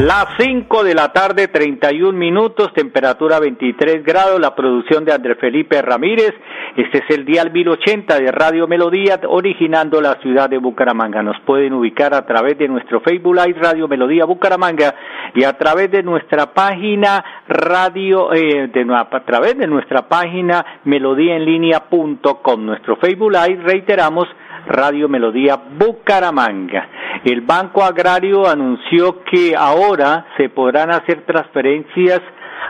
Las 5 de la tarde, 31 minutos, temperatura 23 grados, la producción de Andrés Felipe Ramírez. Este es el dial 1080 de Radio Melodía, originando la ciudad de Bucaramanga. Nos pueden ubicar a través de nuestro Facebook Live Radio Melodía Bucaramanga y a través de nuestra página radio, eh, de, a través de nuestra página melodíaenlínea.com. Nuestro Facebook Live, reiteramos, Radio Melodía Bucaramanga. El Banco Agrario anunció que ahora se podrán hacer transferencias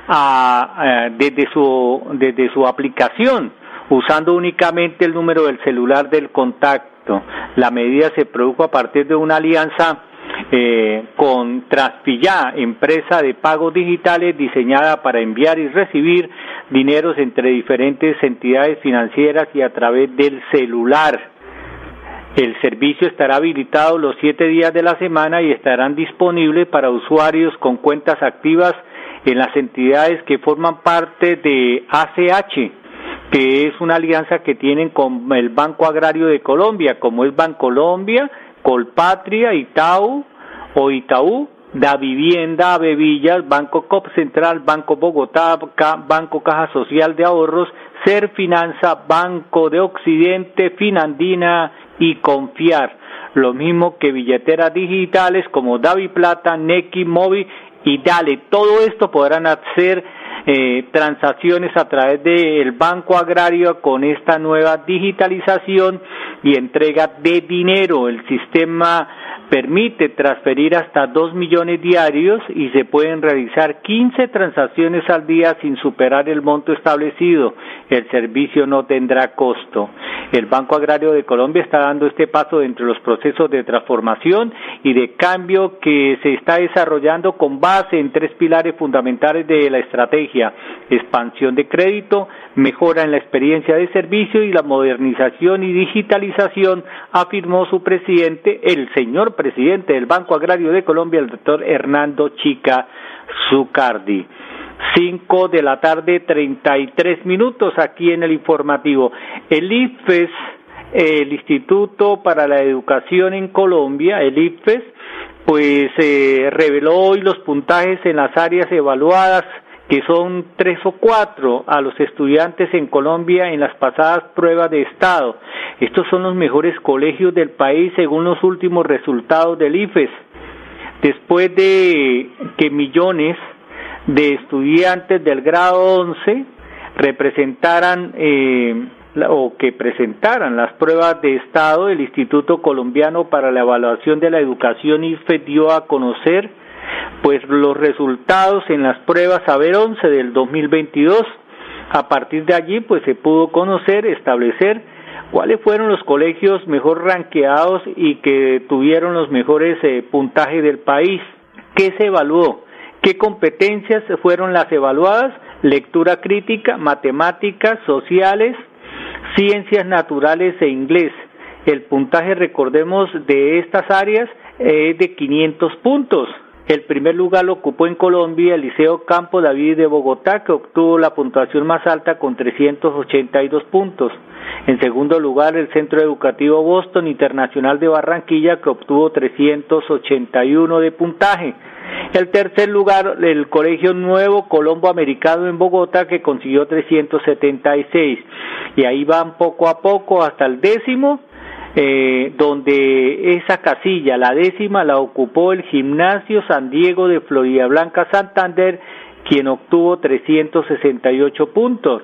a, desde, su, desde su aplicación usando únicamente el número del celular del contacto. La medida se produjo a partir de una alianza eh, con Traspillá, empresa de pagos digitales diseñada para enviar y recibir dineros entre diferentes entidades financieras y a través del celular. El servicio estará habilitado los siete días de la semana y estarán disponibles para usuarios con cuentas activas en las entidades que forman parte de ACH, que es una alianza que tienen con el Banco Agrario de Colombia, como es Bancolombia, Colpatria, Itaú o Itaú, Da Vivienda, Bevillas, Banco COP Central, Banco Bogotá, Banco Caja Social de Ahorros, Ser Finanza, Banco de Occidente, Finandina y confiar. Lo mismo que billeteras digitales como Davi Plata, Neki, Mobi y Dale. Todo esto podrán hacer eh, transacciones a través del Banco Agrario con esta nueva digitalización y entrega de dinero. El sistema permite transferir hasta 2 millones diarios y se pueden realizar 15 transacciones al día sin superar el monto establecido. El servicio no tendrá costo. El Banco Agrario de Colombia está dando este paso entre los procesos de transformación y de cambio que se está desarrollando con base en tres pilares fundamentales de la estrategia. Expansión de crédito, mejora en la experiencia de servicio y la modernización y digitalización, afirmó su presidente, el señor presidente del Banco Agrario de Colombia, el doctor Hernando Chica Zucardi. Cinco de la tarde, treinta y tres minutos aquí en el informativo. El IFES, el Instituto para la Educación en Colombia, el IFES, pues eh, reveló hoy los puntajes en las áreas evaluadas que son tres o cuatro a los estudiantes en Colombia en las pasadas pruebas de Estado. Estos son los mejores colegios del país según los últimos resultados del IFES. Después de que millones de estudiantes del grado 11 representaran eh, o que presentaran las pruebas de Estado, el Instituto Colombiano para la Evaluación de la Educación IFES dio a conocer pues los resultados en las pruebas Saber 11 del 2022. A partir de allí, pues se pudo conocer, establecer cuáles fueron los colegios mejor ranqueados y que tuvieron los mejores eh, puntajes del país. ¿Qué se evaluó? ¿Qué competencias fueron las evaluadas? Lectura crítica, matemáticas, sociales, ciencias naturales e inglés. El puntaje, recordemos, de estas áreas es de 500 puntos. El primer lugar lo ocupó en Colombia el Liceo Campo David de Bogotá, que obtuvo la puntuación más alta con 382 puntos. En segundo lugar, el Centro Educativo Boston Internacional de Barranquilla, que obtuvo 381 de puntaje. El tercer lugar, el Colegio Nuevo Colombo Americano en Bogotá, que consiguió 376. Y ahí van poco a poco hasta el décimo, eh, donde esa casilla, la décima, la ocupó el Gimnasio San Diego de Florida Blanca Santander, quien obtuvo 368 puntos.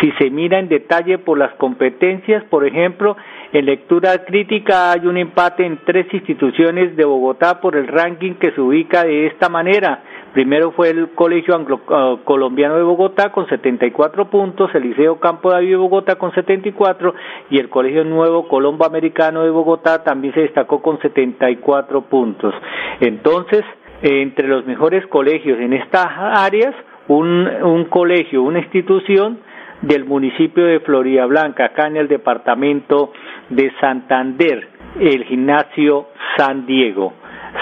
Si se mira en detalle por las competencias, por ejemplo, en lectura crítica hay un empate en tres instituciones de Bogotá por el ranking que se ubica de esta manera. Primero fue el Colegio Anglo ah, Colombiano de Bogotá con 74 puntos, el Liceo Campo David de Bogotá con 74 y el Colegio Nuevo Colombo Americano de Bogotá también se destacó con 74 puntos. Entonces, entre los mejores colegios en estas áreas, un, un colegio, una institución del municipio de Florida Blanca, acá en el departamento de Santander, el gimnasio San Diego.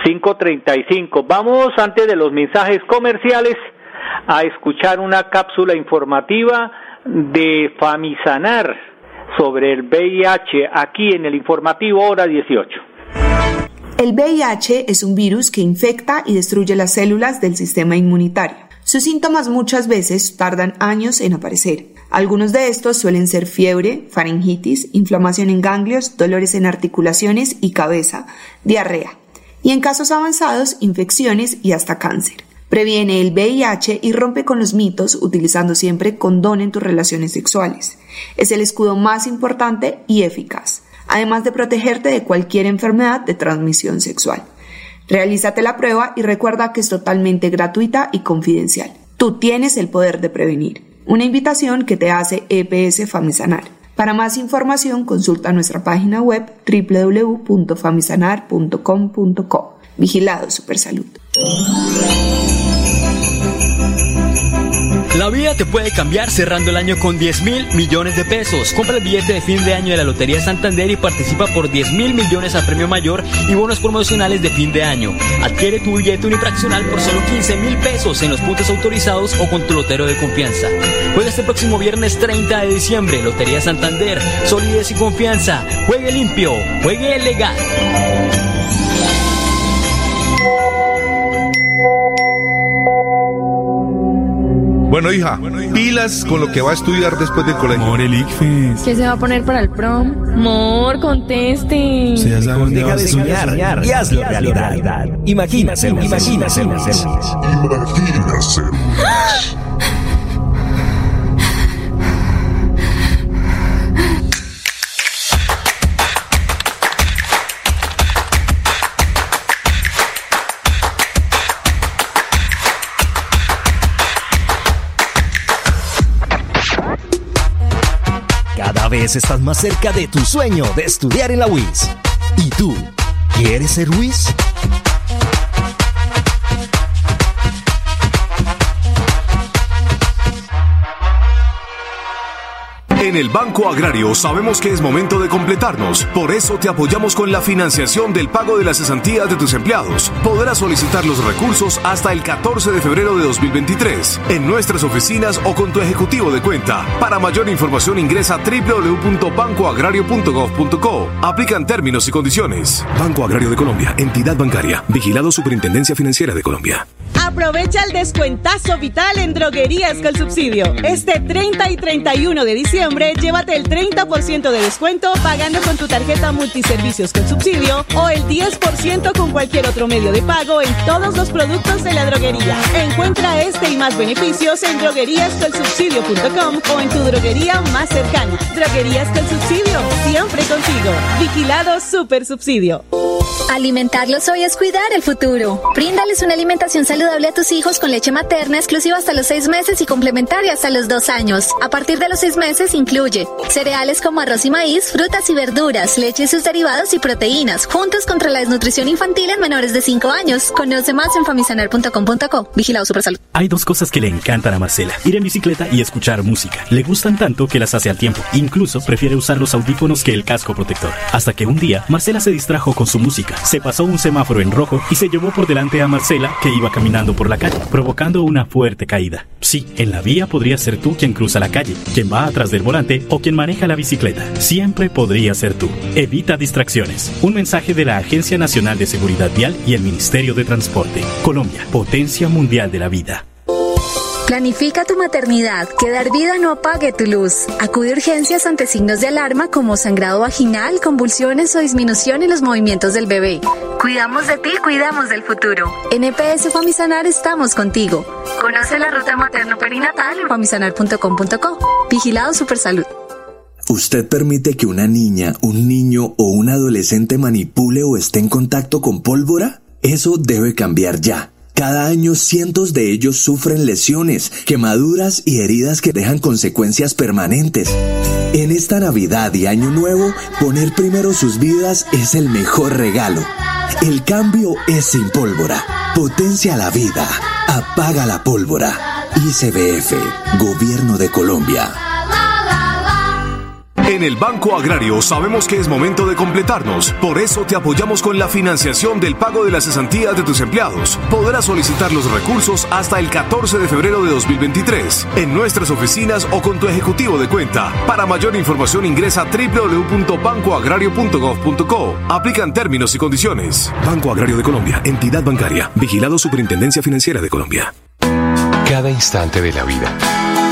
535. Vamos antes de los mensajes comerciales a escuchar una cápsula informativa de Famisanar sobre el VIH aquí en el informativo hora 18. El VIH es un virus que infecta y destruye las células del sistema inmunitario. Sus síntomas muchas veces tardan años en aparecer. Algunos de estos suelen ser fiebre, faringitis, inflamación en ganglios, dolores en articulaciones y cabeza, diarrea, y en casos avanzados, infecciones y hasta cáncer. Previene el VIH y rompe con los mitos utilizando siempre condón en tus relaciones sexuales. Es el escudo más importante y eficaz, además de protegerte de cualquier enfermedad de transmisión sexual. Realízate la prueba y recuerda que es totalmente gratuita y confidencial. Tú tienes el poder de prevenir. Una invitación que te hace EPS Famisanar. Para más información consulta nuestra página web www.famisanar.com.co. Vigilado Supersalud. La vida te puede cambiar cerrando el año con 10 mil millones de pesos. Compra el billete de fin de año de la Lotería Santander y participa por 10 mil millones a premio mayor y bonos promocionales de fin de año. Adquiere tu billete unifraccional por solo 15 mil pesos en los puntos autorizados o con tu lotero de confianza. Juega este próximo viernes 30 de diciembre. Lotería Santander. Solidez y confianza. Juegue limpio. Juegue legal. Bueno, hija, pilas con lo que va a estudiar después del colegio. Amor, el ICFES. ¿Qué se va a poner para el prom? Amor, conteste. Se ya sabes Deja de soñar y hazlo realidad. Imagina ser imagina ser Imagina ser vez estás más cerca de tu sueño de estudiar en la UIS. ¿Y tú? ¿Quieres ser UIS? En el Banco Agrario sabemos que es momento de completarnos. Por eso te apoyamos con la financiación del pago de las cesantías de tus empleados. Podrás solicitar los recursos hasta el 14 de febrero de 2023 en nuestras oficinas o con tu ejecutivo de cuenta. Para mayor información ingresa a www.bancoagrario.gov.co. Aplican términos y condiciones. Banco Agrario de Colombia, entidad bancaria, vigilado Superintendencia Financiera de Colombia. Aprovecha el descuentazo vital en droguerías con subsidio. Este 30 y 31 de diciembre, llévate el 30% de descuento pagando con tu tarjeta multiservicios con subsidio o el 10% con cualquier otro medio de pago en todos los productos de la droguería. Encuentra este y más beneficios en drogueríascolsubsidio.com o en tu droguería más cercana. Droguerías con subsidio, siempre contigo. Vigilado Super Subsidio. Alimentarlos hoy es cuidar el futuro. Bríndales una alimentación saludable a tus hijos con leche materna exclusiva hasta los seis meses y complementaria hasta los dos años. A partir de los seis meses incluye cereales como arroz y maíz, frutas y verduras, leche y sus derivados y proteínas, juntos contra la desnutrición infantil en menores de 5 años. Conoce más en famisanar.com.co. Vigilado Supersalud. Hay dos cosas que le encantan a Marcela: ir en bicicleta y escuchar música. Le gustan tanto que las hace al tiempo. Incluso prefiere usar los audífonos que el casco protector. Hasta que un día, Marcela se distrajo con su música se pasó un semáforo en rojo y se llevó por delante a Marcela, que iba caminando por la calle, provocando una fuerte caída. Sí, en la vía podría ser tú quien cruza la calle, quien va atrás del volante o quien maneja la bicicleta. Siempre podría ser tú. Evita distracciones. Un mensaje de la Agencia Nacional de Seguridad Vial y el Ministerio de Transporte. Colombia, potencia mundial de la vida. Planifica tu maternidad, que dar vida no apague tu luz. Acude a urgencias ante signos de alarma como sangrado vaginal, convulsiones o disminución en los movimientos del bebé. Cuidamos de ti, cuidamos del futuro. En EPS Famisanar estamos contigo. Conoce la ruta materno-perinatal famisanar.com.co. Vigilado Supersalud. ¿Usted permite que una niña, un niño o un adolescente manipule o esté en contacto con pólvora? Eso debe cambiar ya. Cada año cientos de ellos sufren lesiones, quemaduras y heridas que dejan consecuencias permanentes. En esta Navidad y Año Nuevo, poner primero sus vidas es el mejor regalo. El cambio es sin pólvora. Potencia la vida. Apaga la pólvora. ICBF, Gobierno de Colombia. En el Banco Agrario sabemos que es momento de completarnos. Por eso te apoyamos con la financiación del pago de las cesantías de tus empleados. Podrás solicitar los recursos hasta el 14 de febrero de 2023 en nuestras oficinas o con tu ejecutivo de cuenta. Para mayor información ingresa a www.bancoagrario.gov.co. Aplican términos y condiciones. Banco Agrario de Colombia, entidad bancaria, vigilado Superintendencia Financiera de Colombia. Cada instante de la vida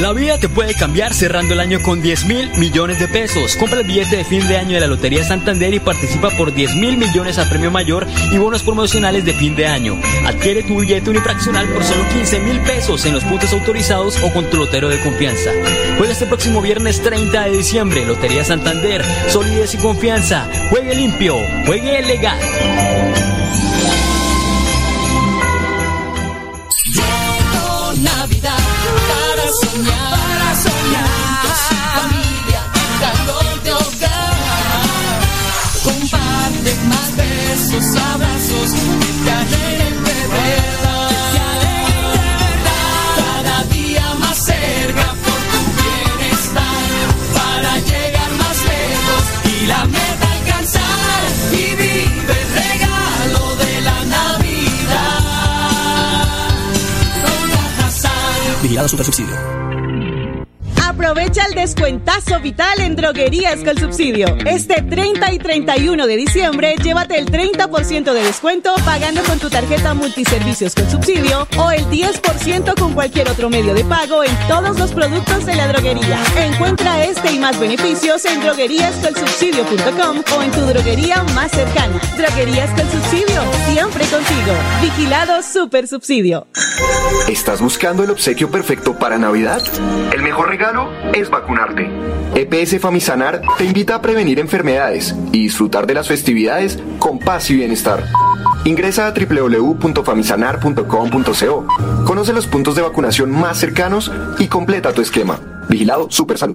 La vida te puede cambiar cerrando el año con 10 mil millones de pesos. Compra el billete de fin de año de la Lotería Santander y participa por 10 mil millones a premio mayor y bonos promocionales de fin de año. Adquiere tu billete unifraccional por solo 15 mil pesos en los puntos autorizados o con tu lotero de confianza. Juega este próximo viernes 30 de diciembre. Lotería Santander. Solidez y confianza. Juegue limpio. Juegue legal. Xuân descuentazo vital en droguerías con subsidio. Este 30 y 31 de diciembre, llévate el 30% de descuento pagando con tu tarjeta multiservicios con subsidio o el 10% con cualquier otro medio de pago en todos los productos de la droguería. Encuentra este y más beneficios en drogueríascolsubsidio.com o en tu droguería más cercana. Droguerías con subsidio, contigo. Vigilado Super Subsidio. ¿Estás buscando el obsequio perfecto para Navidad? El mejor regalo es vacunarte. EPS Famisanar te invita a prevenir enfermedades y disfrutar de las festividades con paz y bienestar. Ingresa a www.famisanar.com.co. Conoce los puntos de vacunación más cercanos y completa tu esquema. Vigilado Supersalud.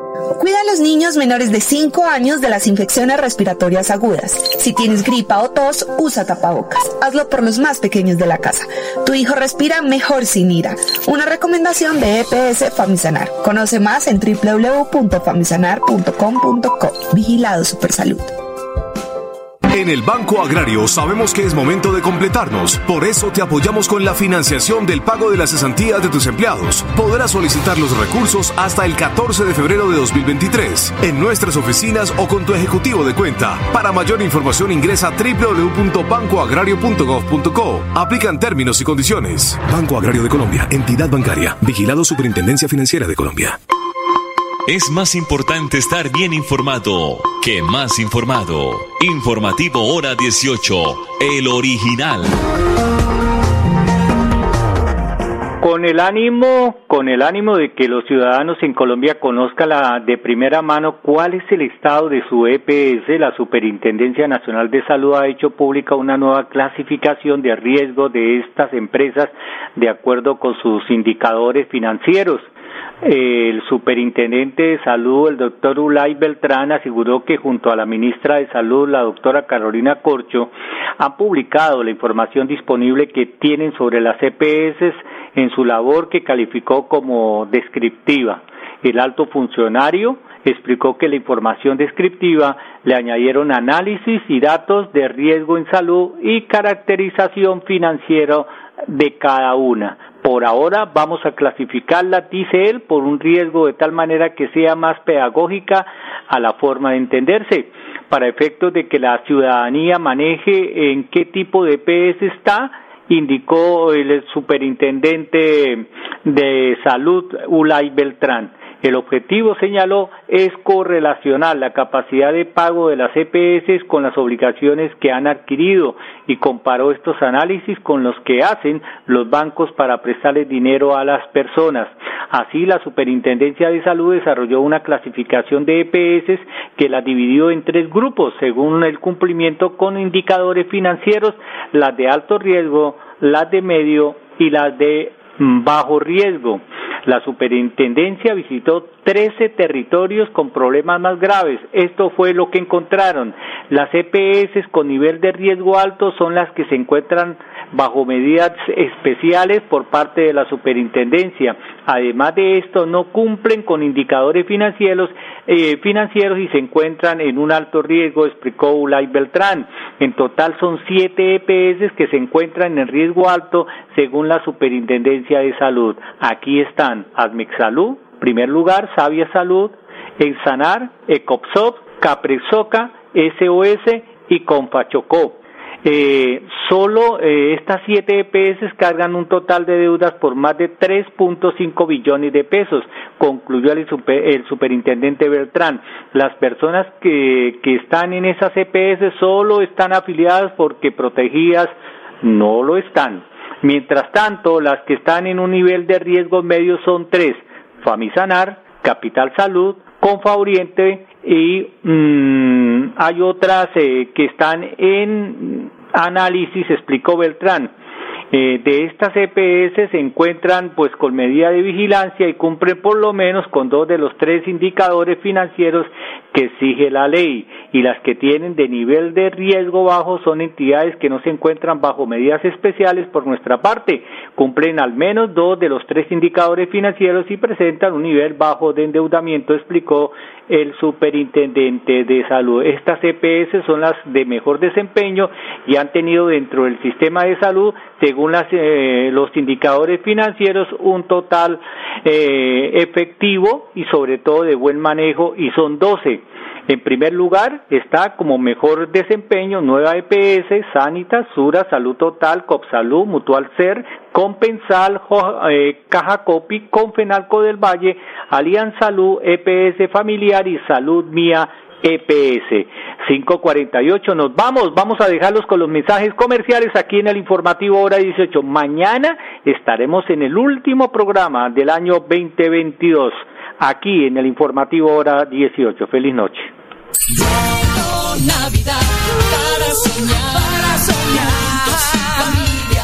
Cuida a los niños menores de 5 años de las infecciones respiratorias agudas. Si tienes gripa o tos, usa tapabocas. Hazlo por los más pequeños de la casa. Tu hijo respira mejor sin ira. Una recomendación de EPS Famisanar. Conoce más en www.famisanar.com.co. Vigilado Supersalud. En el Banco Agrario sabemos que es momento de completarnos. Por eso te apoyamos con la financiación del pago de las cesantías de tus empleados. Podrás solicitar los recursos hasta el 14 de febrero de 2023 en nuestras oficinas o con tu ejecutivo de cuenta. Para mayor información ingresa a www.bancoagrario.gov.co. Aplican términos y condiciones. Banco Agrario de Colombia, entidad bancaria, vigilado Superintendencia Financiera de Colombia. Es más importante estar bien informado que más informado. Informativo Hora 18, el original. Con el ánimo, con el ánimo de que los ciudadanos en Colombia conozcan de primera mano cuál es el estado de su EPS, la Superintendencia Nacional de Salud ha hecho pública una nueva clasificación de riesgo de estas empresas de acuerdo con sus indicadores financieros. El superintendente de salud, el doctor Ulay Beltrán, aseguró que junto a la ministra de Salud, la doctora Carolina Corcho, han publicado la información disponible que tienen sobre las EPS en su labor que calificó como descriptiva. El alto funcionario explicó que la información descriptiva le añadieron análisis y datos de riesgo en salud y caracterización financiera de cada una. Por ahora vamos a clasificarla, dice él, por un riesgo de tal manera que sea más pedagógica a la forma de entenderse, para efectos de que la ciudadanía maneje en qué tipo de PS está, indicó el superintendente de salud Ulay Beltrán. El objetivo, señaló, es correlacionar la capacidad de pago de las EPS con las obligaciones que han adquirido y comparó estos análisis con los que hacen los bancos para prestarles dinero a las personas. Así, la Superintendencia de Salud desarrolló una clasificación de EPS que la dividió en tres grupos según el cumplimiento con indicadores financieros, las de alto riesgo, las de medio y las de bajo riesgo. La superintendencia visitó 13 territorios con problemas más graves. Esto fue lo que encontraron. Las EPS con nivel de riesgo alto son las que se encuentran bajo medidas especiales por parte de la superintendencia. Además de esto, no cumplen con indicadores financieros, eh, financieros y se encuentran en un alto riesgo, explicó Ulay Beltrán. En total son siete EPS que se encuentran en riesgo alto según la superintendencia de salud. Aquí están Admix Salud, primer lugar, Sabia Salud, Ensanar, Ecopsop, Capresoca, SOS y Confachocó. Eh, solo eh, estas siete EPS cargan un total de deudas por más de 3.5 billones de pesos, concluyó el, el, superintendente Beltrán. Las personas que, que están en esas EPS solo están afiliadas porque protegidas no lo están. Mientras tanto, las que están en un nivel de riesgo medio son tres, Famisanar, Capital Salud, Confa Oriente y mm, hay otras eh, que están en análisis, explicó Beltrán. Eh, de estas EPS se encuentran pues con medida de vigilancia y cumplen por lo menos con dos de los tres indicadores financieros que exige la ley y las que tienen de nivel de riesgo bajo son entidades que no se encuentran bajo medidas especiales por nuestra parte, cumplen al menos dos de los tres indicadores financieros y presentan un nivel bajo de endeudamiento, explicó el superintendente de salud. Estas EPS son las de mejor desempeño y han tenido dentro del sistema de salud, según las, eh, los indicadores financieros, un total eh, efectivo y sobre todo de buen manejo y son 12. En primer lugar está como mejor desempeño Nueva EPS, Sanitas, Sura, Salud Total, Copsalud, Mutual Ser, Compensal, eh, Caja Copi, Confenalco del Valle, Alianza Salud, EPS Familiar y Salud Mía EPS. 548, nos vamos, vamos a dejarlos con los mensajes comerciales aquí en el informativo hora 18. Mañana estaremos en el último programa del año 2022 aquí en el informativo hora 18. Feliz noche. Navidad para soñar, para soñar. familia,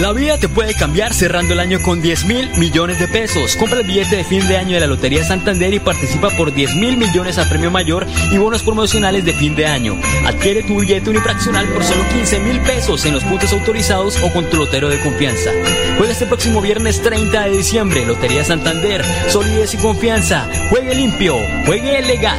La vida te puede cambiar cerrando el año con 10 mil millones de pesos. Compra el billete de fin de año de la Lotería Santander y participa por 10 mil millones a premio mayor y bonos promocionales de fin de año. Adquiere tu billete unifraccional por solo 15 mil pesos en los puntos autorizados o con tu lotero de confianza. Juega este próximo viernes 30 de diciembre. Lotería Santander. Solidez y confianza. Juegue limpio. Juegue legal.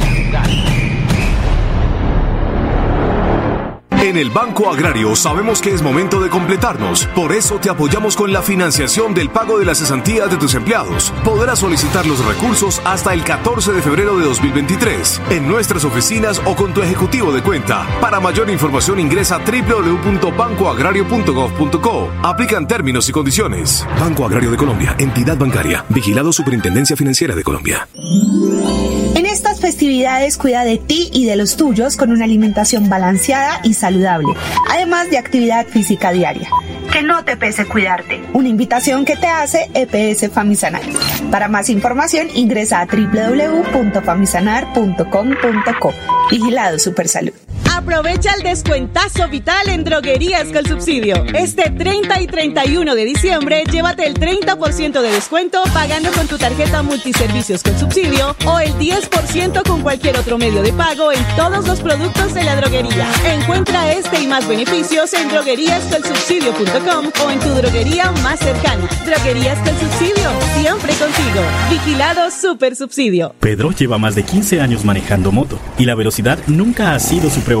En el Banco Agrario sabemos que es momento de completarnos. Por eso te apoyamos con la financiación del pago de las cesantías de tus empleados. Podrás solicitar los recursos hasta el 14 de febrero de 2023 en nuestras oficinas o con tu ejecutivo de cuenta. Para mayor información ingresa a www.bancoagrario.gov.co. Aplican términos y condiciones. Banco Agrario de Colombia, entidad bancaria, vigilado Superintendencia Financiera de Colombia. Festividades cuida de ti y de los tuyos con una alimentación balanceada y saludable, además de actividad física diaria. Que no te pese cuidarte. Una invitación que te hace EPS Famisanar. Para más información ingresa a www.famisanar.com.co. Vigilado Supersalud. Aprovecha el descuentazo vital en droguerías con subsidio. Este 30 y 31 de diciembre, llévate el 30% de descuento pagando con tu tarjeta multiservicios con subsidio o el 10% con cualquier otro medio de pago en todos los productos de la droguería. Encuentra este y más beneficios en drogueríascolsubsidio.com o en tu droguería más cercana. Droguerías con subsidio, siempre contigo. Vigilado Super Subsidio. Pedro lleva más de 15 años manejando moto y la velocidad nunca ha sido su preocupación.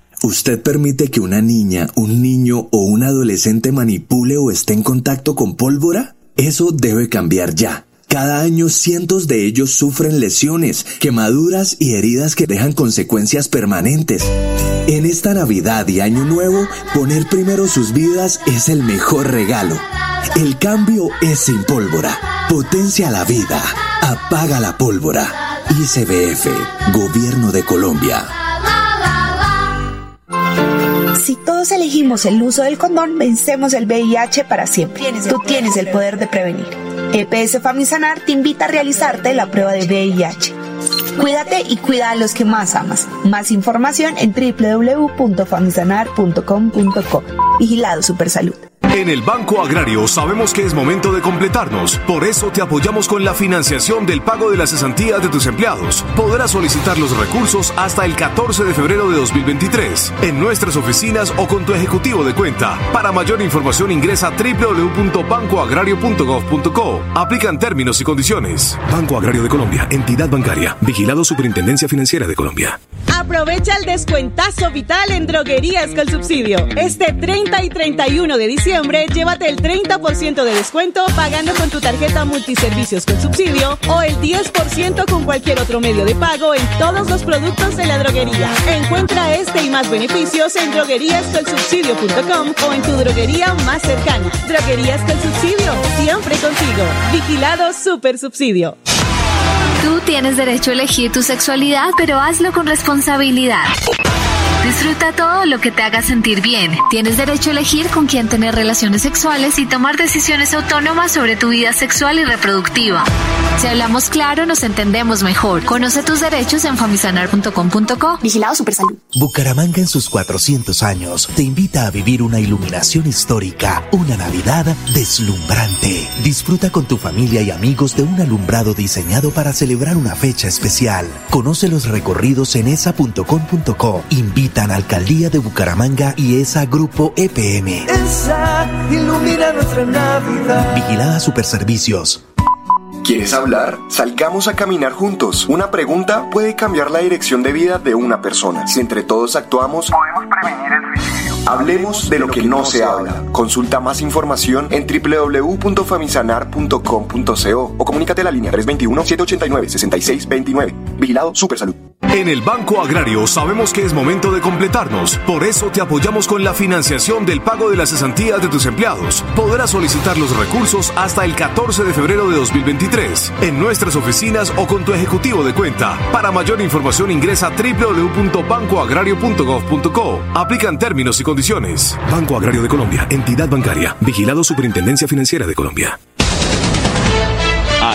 ¿Usted permite que una niña, un niño o un adolescente manipule o esté en contacto con pólvora? Eso debe cambiar ya. Cada año cientos de ellos sufren lesiones, quemaduras y heridas que dejan consecuencias permanentes. En esta Navidad y Año Nuevo, poner primero sus vidas es el mejor regalo. El cambio es sin pólvora. Potencia la vida. Apaga la pólvora. ICBF, Gobierno de Colombia. Todos elegimos el uso del condón, vencemos el VIH para siempre. Tú tienes el poder de prevenir. EPS Famisanar te invita a realizarte la prueba de VIH. Cuídate y cuida a los que más amas. Más información en www.famisanar.com.co. Vigilado Supersalud. En el Banco Agrario sabemos que es momento de completarnos. Por eso te apoyamos con la financiación del pago de las cesantías de tus empleados. Podrás solicitar los recursos hasta el 14 de febrero de 2023 en nuestras oficinas o con tu ejecutivo de cuenta. Para mayor información ingresa a www.bancoagrario.gov.co. Aplican términos y condiciones. Banco Agrario de Colombia, entidad bancaria, vigilado Superintendencia Financiera de Colombia. Aprovecha el descuentazo vital en droguerías con subsidio. Este 30 y 31 de diciembre, llévate el 30% de descuento pagando con tu tarjeta multiservicios con subsidio o el 10% con cualquier otro medio de pago en todos los productos de la droguería. Encuentra este y más beneficios en drogueríascolsubsidio.com o en tu droguería más cercana. Droguerías con subsidio, siempre contigo. Vigilado Super Subsidio. Tú tienes derecho a elegir tu sexualidad, pero hazlo con responsabilidad. Disfruta todo lo que te haga sentir bien. Tienes derecho a elegir con quién tener relaciones sexuales y tomar decisiones autónomas sobre tu vida sexual y reproductiva. Si hablamos claro, nos entendemos mejor. Conoce tus derechos en famisanar.com.co. Vigilado Supersalud. Bucaramanga en sus 400 años te invita a vivir una iluminación histórica, una Navidad deslumbrante. Disfruta con tu familia y amigos de un alumbrado diseñado para celebrar una fecha especial. Conoce los recorridos en esa.com.co. Invitan Alcaldía de Bucaramanga y ESA Grupo EPM. Esa ilumina nuestra Navidad. Vigilada Superservicios. ¿Quieres hablar? Salgamos a caminar juntos. Una pregunta puede cambiar la dirección de vida de una persona. Si entre todos actuamos, podemos prevenir el suicidio. Hablemos de lo que no se habla. Consulta más información en www.famisanar.com.co o comunícate a la línea 321-789-6629. Vigilado Supersalud. En el Banco Agrario sabemos que es momento de completarnos. Por eso te apoyamos con la financiación del pago de las cesantías de tus empleados. Podrás solicitar los recursos hasta el 14 de febrero de 2023 en nuestras oficinas o con tu ejecutivo de cuenta. Para mayor información ingresa a www.bancoagrario.gov.co. Aplican términos y condiciones. Banco Agrario de Colombia, entidad bancaria, vigilado Superintendencia Financiera de Colombia.